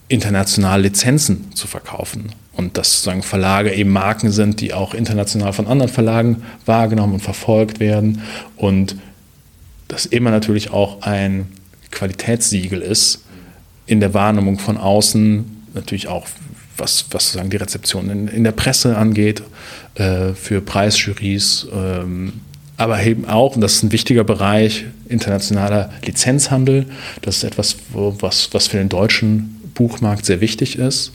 international Lizenzen zu verkaufen. Und dass sozusagen Verlage eben Marken sind, die auch international von anderen Verlagen wahrgenommen und verfolgt werden. Und das immer natürlich auch ein Qualitätssiegel ist in der Wahrnehmung von außen, natürlich auch was, was sozusagen die Rezeption in, in der Presse angeht, äh, für Preisjurys, ähm, aber eben auch, und das ist ein wichtiger Bereich, internationaler Lizenzhandel. Das ist etwas, wo, was, was für den deutschen Buchmarkt sehr wichtig ist.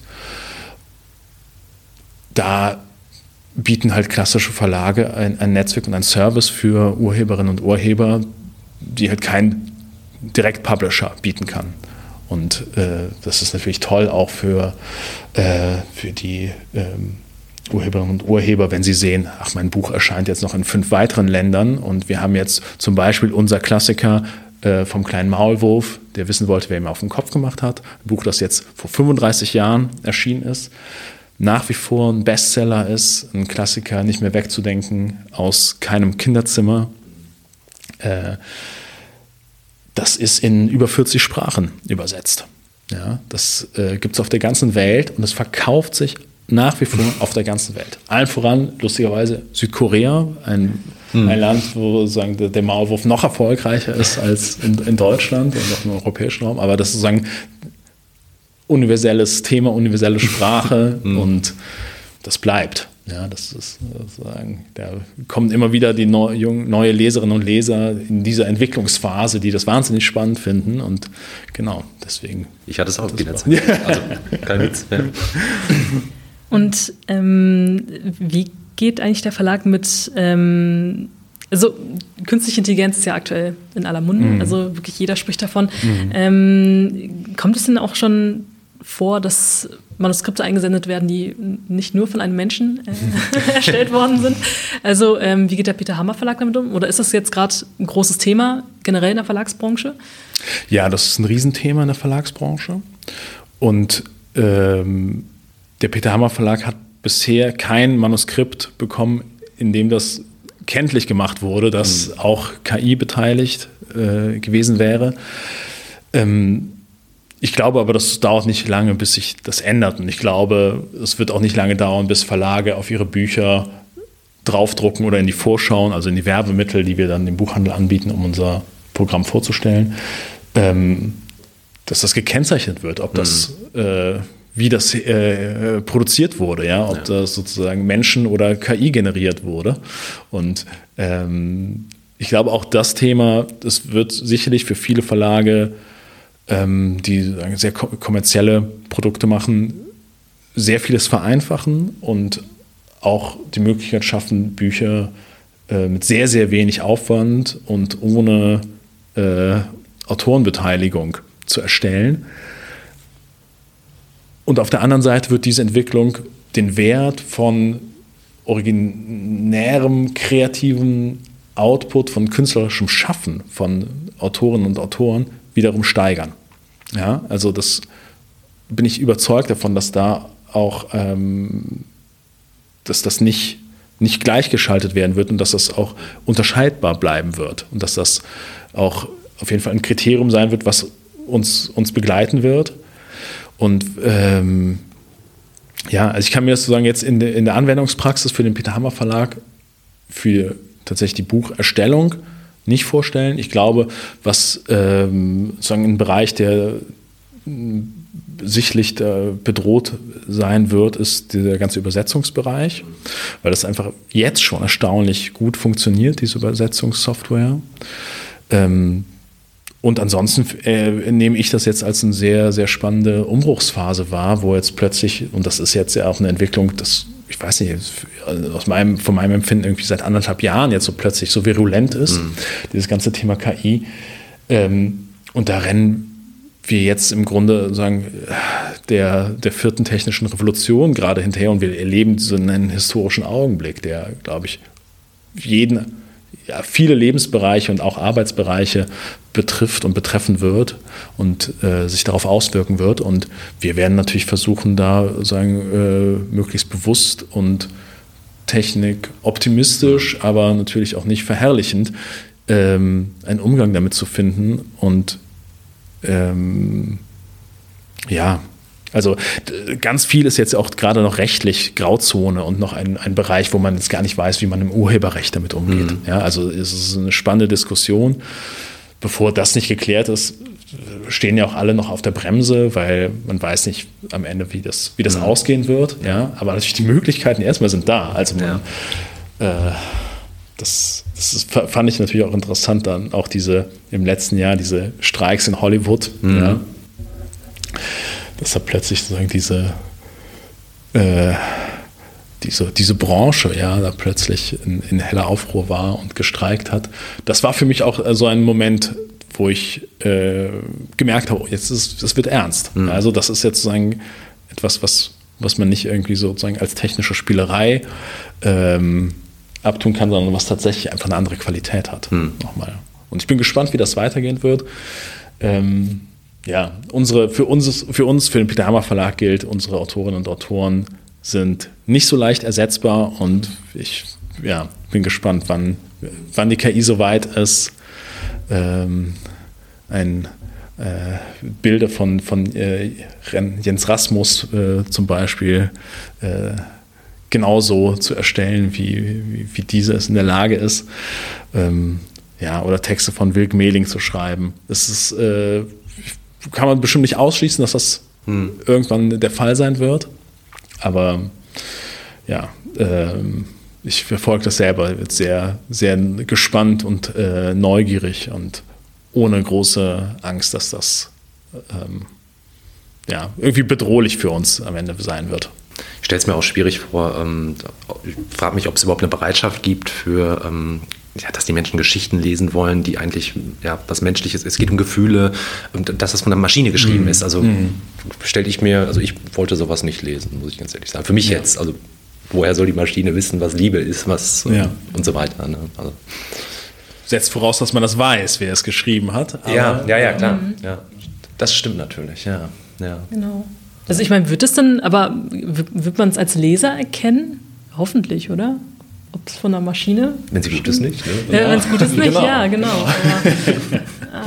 Da bieten halt klassische Verlage ein, ein Netzwerk und ein Service für Urheberinnen und Urheber, die halt kein Direkt-Publisher bieten kann. Und äh, das ist natürlich toll auch für, äh, für die ähm, Urheberinnen und Urheber, wenn sie sehen, ach, mein Buch erscheint jetzt noch in fünf weiteren Ländern und wir haben jetzt zum Beispiel unser Klassiker äh, vom kleinen Maulwurf, der wissen wollte, wer ihm auf den Kopf gemacht hat. Ein Buch, das jetzt vor 35 Jahren erschienen ist, nach wie vor ein Bestseller ist, ein Klassiker nicht mehr wegzudenken aus keinem Kinderzimmer. Äh, das ist in über 40 Sprachen übersetzt. Ja, das äh, gibt es auf der ganzen Welt und es verkauft sich nach wie vor auf der ganzen Welt. Allen voran, lustigerweise, Südkorea, ein, hm. ein Land, wo sagen, der, Maulwurf noch erfolgreicher ist als in, in Deutschland und auch im europäischen Raum. Aber das ist sozusagen universelles Thema, universelle Sprache hm. und das bleibt. Ja, das ist sozusagen, da kommen immer wieder die neu, jung, neue Leserinnen und Leser in dieser Entwicklungsphase, die das wahnsinnig spannend finden. Und genau, deswegen. Ich hatte es auch in der Zeit. Also, kein Witz. Ja. Und ähm, wie geht eigentlich der Verlag mit, ähm, also künstliche Intelligenz ist ja aktuell in aller Munde, mhm. also wirklich jeder spricht davon. Mhm. Ähm, kommt es denn auch schon vor, dass Manuskripte eingesendet werden, die nicht nur von einem Menschen äh, erstellt worden sind. Also ähm, wie geht der Peter Hammer Verlag damit um? Oder ist das jetzt gerade ein großes Thema generell in der Verlagsbranche? Ja, das ist ein Riesenthema in der Verlagsbranche. Und ähm, der Peter Hammer Verlag hat bisher kein Manuskript bekommen, in dem das kenntlich gemacht wurde, dass mhm. auch KI beteiligt äh, gewesen wäre. Ähm, ich glaube aber, das dauert nicht lange, bis sich das ändert. Und ich glaube, es wird auch nicht lange dauern, bis Verlage auf ihre Bücher draufdrucken oder in die Vorschauen, also in die Werbemittel, die wir dann dem Buchhandel anbieten, um unser Programm vorzustellen, ähm, dass das gekennzeichnet wird, ob das mhm. äh, wie das äh, produziert wurde, ja, ob ja. das sozusagen Menschen oder KI generiert wurde. Und ähm, ich glaube auch das Thema, das wird sicherlich für viele Verlage, ähm, die sehr kommerzielle Produkte machen, sehr vieles vereinfachen und auch die Möglichkeit schaffen, Bücher äh, mit sehr, sehr wenig Aufwand und ohne äh, Autorenbeteiligung zu erstellen. Und auf der anderen Seite wird diese Entwicklung den Wert von originärem, kreativen Output, von künstlerischem Schaffen von Autorinnen und Autoren wiederum steigern. Ja, also das bin ich überzeugt davon, dass da auch, ähm, dass das nicht, nicht gleichgeschaltet werden wird und dass das auch unterscheidbar bleiben wird und dass das auch auf jeden Fall ein Kriterium sein wird, was uns, uns begleiten wird. Und ähm, ja, also ich kann mir das sozusagen jetzt in, de, in der Anwendungspraxis für den Peter Hammer Verlag für tatsächlich die Bucherstellung nicht vorstellen. Ich glaube, was ähm, sozusagen ein Bereich, der sichtlich äh, bedroht sein wird, ist der ganze Übersetzungsbereich, weil das einfach jetzt schon erstaunlich gut funktioniert, diese Übersetzungssoftware. Ähm, und ansonsten äh, nehme ich das jetzt als eine sehr, sehr spannende Umbruchsphase wahr, wo jetzt plötzlich, und das ist jetzt ja auch eine Entwicklung, das, ich weiß nicht, aus meinem, von meinem Empfinden irgendwie seit anderthalb Jahren jetzt so plötzlich so virulent ist, mhm. dieses ganze Thema KI. Ähm, und da rennen wir jetzt im Grunde sagen, der, der vierten technischen Revolution gerade hinterher und wir erleben so einen historischen Augenblick, der, glaube ich, jeden ja, viele Lebensbereiche und auch Arbeitsbereiche betrifft und betreffen wird und äh, sich darauf auswirken wird. Und wir werden natürlich versuchen, da sagen, äh, möglichst bewusst und Technik optimistisch, aber natürlich auch nicht verherrlichend, ähm, einen Umgang damit zu finden und ähm, ja, also ganz viel ist jetzt auch gerade noch rechtlich Grauzone und noch ein, ein Bereich, wo man jetzt gar nicht weiß, wie man im Urheberrecht damit umgeht. Mhm. Ja, also es ist eine spannende Diskussion. Bevor das nicht geklärt ist, stehen ja auch alle noch auf der Bremse, weil man weiß nicht am Ende, wie das, wie das mhm. ausgehen wird. Ja, aber natürlich die Möglichkeiten erstmal sind da. Also man, ja. äh, das, das ist, fand ich natürlich auch interessant, dann auch diese im letzten Jahr diese Streiks in Hollywood. Mhm. Ja dass da plötzlich sozusagen diese, äh, diese, diese Branche ja da plötzlich in, in, heller Aufruhr war und gestreikt hat. Das war für mich auch äh, so ein Moment, wo ich äh, gemerkt habe, jetzt ist es wird ernst. Mhm. Also das ist jetzt sozusagen etwas, was, was man nicht irgendwie sozusagen als technische Spielerei ähm, abtun kann, sondern was tatsächlich einfach eine andere Qualität hat. Mhm. Nochmal. Und ich bin gespannt, wie das weitergehen wird. Ähm, ja, unsere, für, uns, für uns, für den Peter Hammer Verlag gilt, unsere Autorinnen und Autoren sind nicht so leicht ersetzbar und ich ja, bin gespannt, wann, wann die KI so weit ist, ähm, ein äh, Bilder von, von äh, Jens Rasmus äh, zum Beispiel äh, genauso zu erstellen, wie, wie, wie diese es in der Lage ist. Ähm, ja, oder Texte von Wilk Mehling zu schreiben. Das ist äh, kann man bestimmt nicht ausschließen, dass das hm. irgendwann der Fall sein wird. Aber ja, ähm, ich verfolge das selber sehr, sehr gespannt und äh, neugierig und ohne große Angst, dass das ähm, ja, irgendwie bedrohlich für uns am Ende sein wird. Ich stelle es mir auch schwierig vor. Ähm, ich frage mich, ob es überhaupt eine Bereitschaft gibt für ähm, ja, dass die Menschen Geschichten lesen wollen, die eigentlich ja, was Menschliches ist. Es geht um Gefühle, und dass das von der Maschine geschrieben mhm. ist. Also mhm. stelle ich mir, also ich wollte sowas nicht lesen, muss ich ganz ehrlich sagen. Für mich ja. jetzt, also woher soll die Maschine wissen, was Liebe ist, was ja. und so weiter. Ne? Also. Setzt voraus, dass man das weiß, wer es geschrieben hat. ja, ja, ja, klar. Mhm. Ja. Das stimmt natürlich, ja. ja. Genau. Also ich meine, wird es denn, aber wird man es als Leser erkennen? Hoffentlich, oder? Ob es von der Maschine. Wenn sie gut ist, nicht. Ne? Ja, wenn es gut ist, nicht, genau. ja, genau. Aber, ah,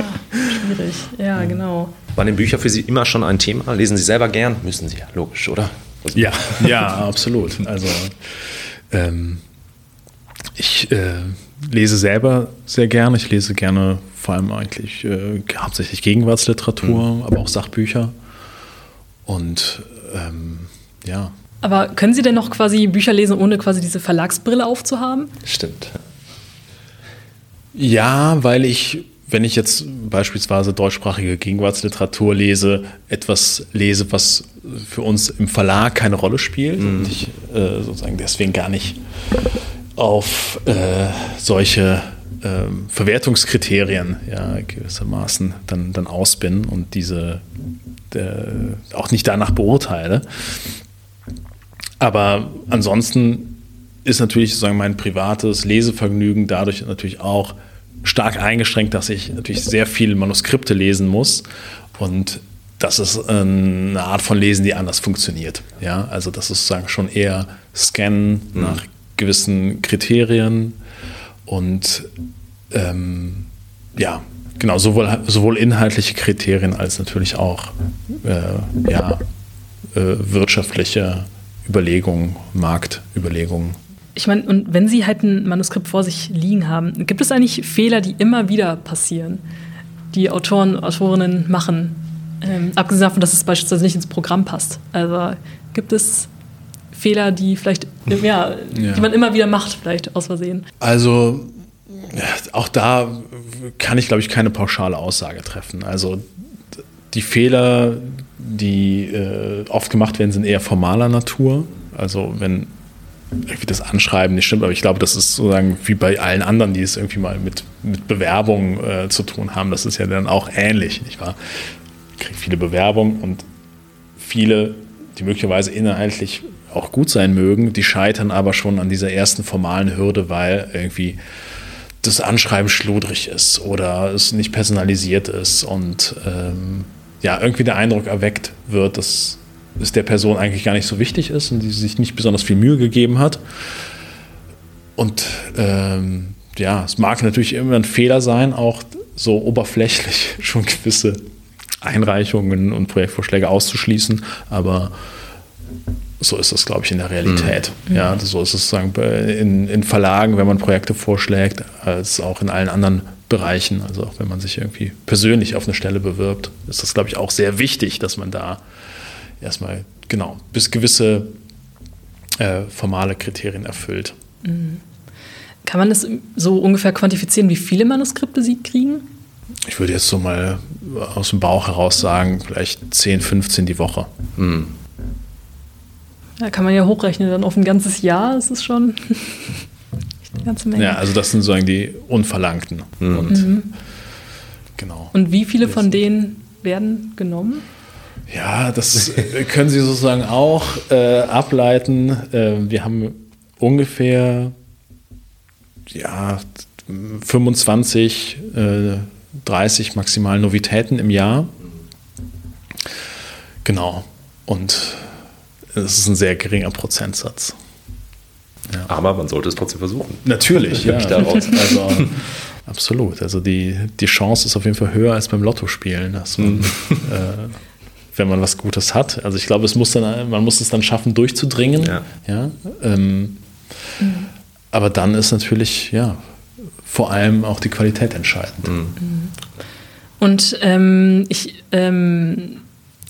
schwierig, ja, genau. Waren die Bücher für Sie immer schon ein Thema? Lesen Sie selber gern? Müssen Sie ja, logisch, oder? Ja, ja, absolut. Also ähm, ich äh, lese selber sehr gerne. Ich lese gerne vor allem eigentlich äh, hauptsächlich Gegenwartsliteratur, mhm. aber auch Sachbücher. Und ähm, ja, aber können Sie denn noch quasi Bücher lesen, ohne quasi diese Verlagsbrille aufzuhaben? Stimmt. Ja, weil ich, wenn ich jetzt beispielsweise deutschsprachige Gegenwartsliteratur lese, etwas lese, was für uns im Verlag keine Rolle spielt mhm. und ich äh, sozusagen deswegen gar nicht auf äh, solche äh, Verwertungskriterien ja, gewissermaßen dann, dann aus bin und diese äh, auch nicht danach beurteile, aber ansonsten ist natürlich sozusagen mein privates Lesevergnügen dadurch natürlich auch stark eingeschränkt, dass ich natürlich sehr viele Manuskripte lesen muss und das ist eine Art von Lesen, die anders funktioniert. Ja, also das ist sozusagen schon eher Scannen mhm. nach gewissen Kriterien und ähm, ja, genau, sowohl, sowohl inhaltliche Kriterien als natürlich auch äh, ja, äh, wirtschaftliche Überlegungen, Marktüberlegungen. Ich meine, und wenn Sie halt ein Manuskript vor sich liegen haben, gibt es eigentlich Fehler, die immer wieder passieren, die Autoren, Autorinnen machen? Ähm, abgesehen davon, dass es beispielsweise nicht ins Programm passt. Also gibt es Fehler, die vielleicht, ja, ja. die man immer wieder macht, vielleicht aus Versehen? Also auch da kann ich, glaube ich, keine pauschale Aussage treffen. Also die Fehler, die äh, oft gemacht werden, sind eher formaler Natur. Also wenn irgendwie das Anschreiben nicht stimmt, aber ich glaube, das ist sozusagen wie bei allen anderen, die es irgendwie mal mit, mit Bewerbungen äh, zu tun haben. Das ist ja dann auch ähnlich, nicht wahr? Ich kriege viele Bewerbungen und viele, die möglicherweise inhaltlich auch gut sein mögen, die scheitern aber schon an dieser ersten formalen Hürde, weil irgendwie das Anschreiben schludrig ist oder es nicht personalisiert ist und ähm, ja, irgendwie der Eindruck erweckt wird, dass es der Person eigentlich gar nicht so wichtig ist und die sich nicht besonders viel Mühe gegeben hat. Und ähm, ja, es mag natürlich immer ein Fehler sein, auch so oberflächlich schon gewisse Einreichungen und Projektvorschläge auszuschließen, aber so ist es, glaube ich, in der Realität. Mhm. Ja, so ist es sozusagen in, in Verlagen, wenn man Projekte vorschlägt, als auch in allen anderen Bereichen. Also auch wenn man sich irgendwie persönlich auf eine Stelle bewirbt, ist das, glaube ich, auch sehr wichtig, dass man da erstmal genau bis gewisse äh, formale Kriterien erfüllt. Mhm. Kann man das so ungefähr quantifizieren, wie viele Manuskripte Sie kriegen? Ich würde jetzt so mal aus dem Bauch heraus sagen, vielleicht 10, 15 die Woche. Mhm. Da kann man ja hochrechnen, dann auf ein ganzes Jahr ist es schon ganze Menge. Ja, also das sind sozusagen die unverlangten. Mhm. Und, mhm. Genau. Und wie viele von denen werden genommen? Ja, das können Sie sozusagen auch äh, ableiten. Äh, wir haben ungefähr ja, 25, äh, 30 maximal Novitäten im Jahr. Genau. Und es ist ein sehr geringer Prozentsatz. Ja. Aber man sollte es trotzdem versuchen. Natürlich, ja. Also, absolut. Also die, die Chance ist auf jeden Fall höher als beim Lottospielen, dass man, mhm. äh, wenn man was Gutes hat. Also ich glaube, es muss dann, man muss es dann schaffen, durchzudringen. Ja. ja ähm, mhm. Aber dann ist natürlich, ja, vor allem auch die Qualität entscheidend. Mhm. Und ähm, ich ähm,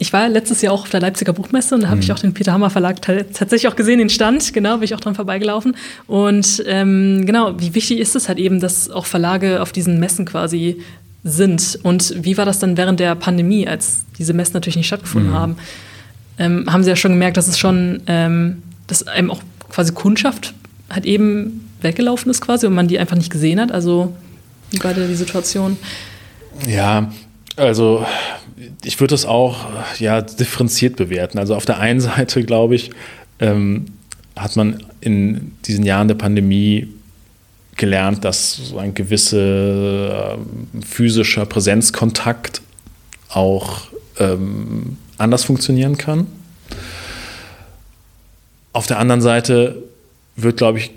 ich war letztes Jahr auch auf der Leipziger Buchmesse und da habe mhm. ich auch den Peter Hammer Verlag tatsächlich auch gesehen, den Stand, genau, bin ich auch dran vorbeigelaufen. Und ähm, genau, wie wichtig ist es halt eben, dass auch Verlage auf diesen Messen quasi sind. Und wie war das dann während der Pandemie, als diese Messen natürlich nicht stattgefunden mhm. haben? Ähm, haben Sie ja schon gemerkt, dass es schon, ähm, dass einem auch quasi Kundschaft halt eben weggelaufen ist quasi und man die einfach nicht gesehen hat? Also wie war da die Situation? Ja, also ich würde das auch ja, differenziert bewerten. Also auf der einen Seite, glaube ich, ähm, hat man in diesen Jahren der Pandemie gelernt, dass so ein gewisser äh, physischer Präsenzkontakt auch ähm, anders funktionieren kann. Auf der anderen Seite wird, glaube ich,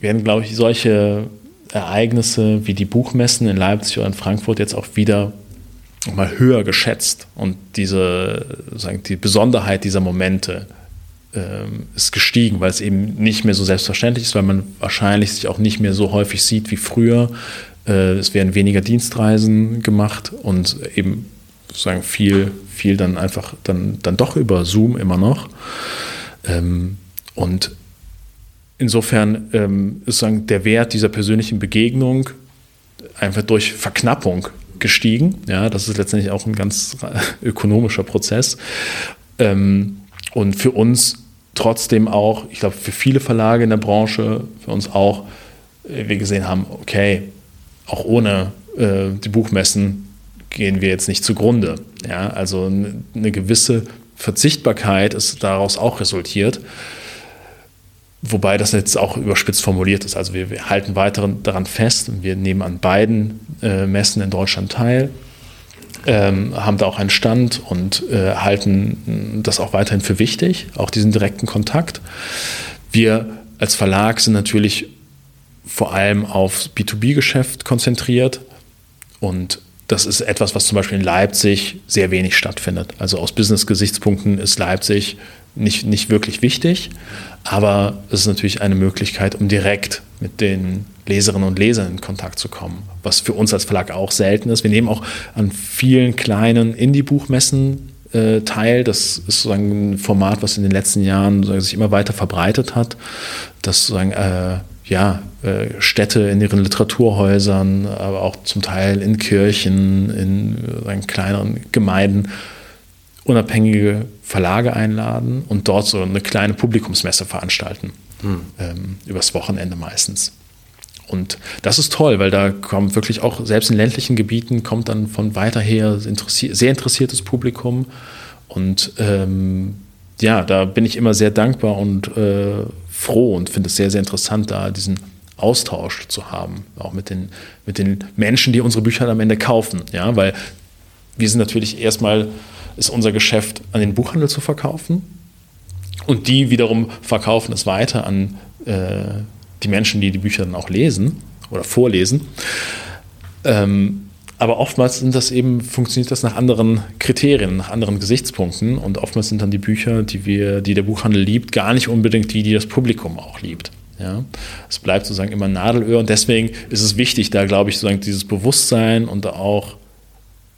werden, glaube ich, solche Ereignisse wie die Buchmessen in Leipzig oder in Frankfurt jetzt auch wieder mal höher geschätzt und diese, sagen, die Besonderheit dieser Momente ähm, ist gestiegen, weil es eben nicht mehr so selbstverständlich ist, weil man wahrscheinlich sich auch nicht mehr so häufig sieht wie früher. Äh, es werden weniger Dienstreisen gemacht und eben sozusagen viel, viel dann einfach dann, dann doch über Zoom immer noch. Ähm, und insofern ähm, ist sagen, der Wert dieser persönlichen Begegnung einfach durch Verknappung gestiegen. Ja, das ist letztendlich auch ein ganz ökonomischer Prozess. Ähm, und für uns trotzdem auch, ich glaube, für viele Verlage in der Branche, für uns auch, äh, wir gesehen haben, okay, auch ohne äh, die Buchmessen gehen wir jetzt nicht zugrunde. Ja, also eine gewisse Verzichtbarkeit ist daraus auch resultiert. Wobei das jetzt auch überspitzt formuliert ist. Also wir, wir halten weiter daran fest und wir nehmen an beiden äh, Messen in Deutschland teil, ähm, haben da auch einen Stand und äh, halten das auch weiterhin für wichtig, auch diesen direkten Kontakt. Wir als Verlag sind natürlich vor allem auf B2B-Geschäft konzentriert und das ist etwas, was zum Beispiel in Leipzig sehr wenig stattfindet. Also aus Business-Gesichtspunkten ist Leipzig nicht, nicht wirklich wichtig, aber es ist natürlich eine Möglichkeit, um direkt mit den Leserinnen und Lesern in Kontakt zu kommen, was für uns als Verlag auch selten ist. Wir nehmen auch an vielen kleinen Indie-Buchmessen äh, teil. Das ist sozusagen ein Format, was in den letzten Jahren sich immer weiter verbreitet hat, dass sozusagen äh, ja, äh, Städte in ihren Literaturhäusern, aber auch zum Teil in Kirchen, in äh, kleineren Gemeinden unabhängige Verlage einladen und dort so eine kleine Publikumsmesse veranstalten. Hm. Ähm, übers Wochenende meistens. Und das ist toll, weil da kommt wirklich auch, selbst in ländlichen Gebieten, kommt dann von weiter her interessi sehr interessiertes Publikum. Und ähm, ja, da bin ich immer sehr dankbar und äh, froh und finde es sehr, sehr interessant, da diesen Austausch zu haben, auch mit den, mit den Menschen, die unsere Bücher am Ende kaufen. Ja, weil wir sind natürlich erstmal ist unser Geschäft an den Buchhandel zu verkaufen und die wiederum verkaufen es weiter an äh, die Menschen, die die Bücher dann auch lesen oder vorlesen. Ähm, aber oftmals sind das eben, funktioniert das nach anderen Kriterien, nach anderen Gesichtspunkten und oftmals sind dann die Bücher, die wir, die der Buchhandel liebt, gar nicht unbedingt die, die das Publikum auch liebt. Ja, es bleibt sozusagen immer Nadelöhr und deswegen ist es wichtig, da glaube ich sozusagen dieses Bewusstsein und auch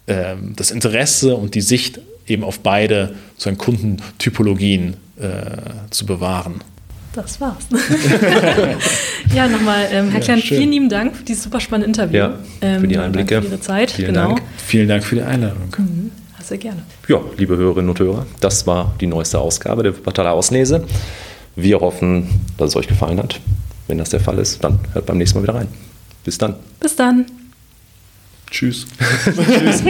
ähm, das Interesse und die Sicht eben auf beide sozusagen Kundentypologien äh, zu bewahren. Das war's. ja, nochmal, ähm, Herr ja, Klein, schön. vielen lieben Dank für dieses super spannende Interview. Ja, ähm, für die Einblicke. Für Ihre Zeit. Vielen genau. Dank. Vielen Dank für die Einladung. Mhm. Sehr gerne. Ja, liebe Hörerinnen und Hörer, das war die neueste Ausgabe der Wuppertaler Auslese. Wir hoffen, dass es euch gefallen hat. Wenn das der Fall ist, dann hört beim nächsten Mal wieder rein. Bis dann. Bis dann. Tschüss. Tschüss.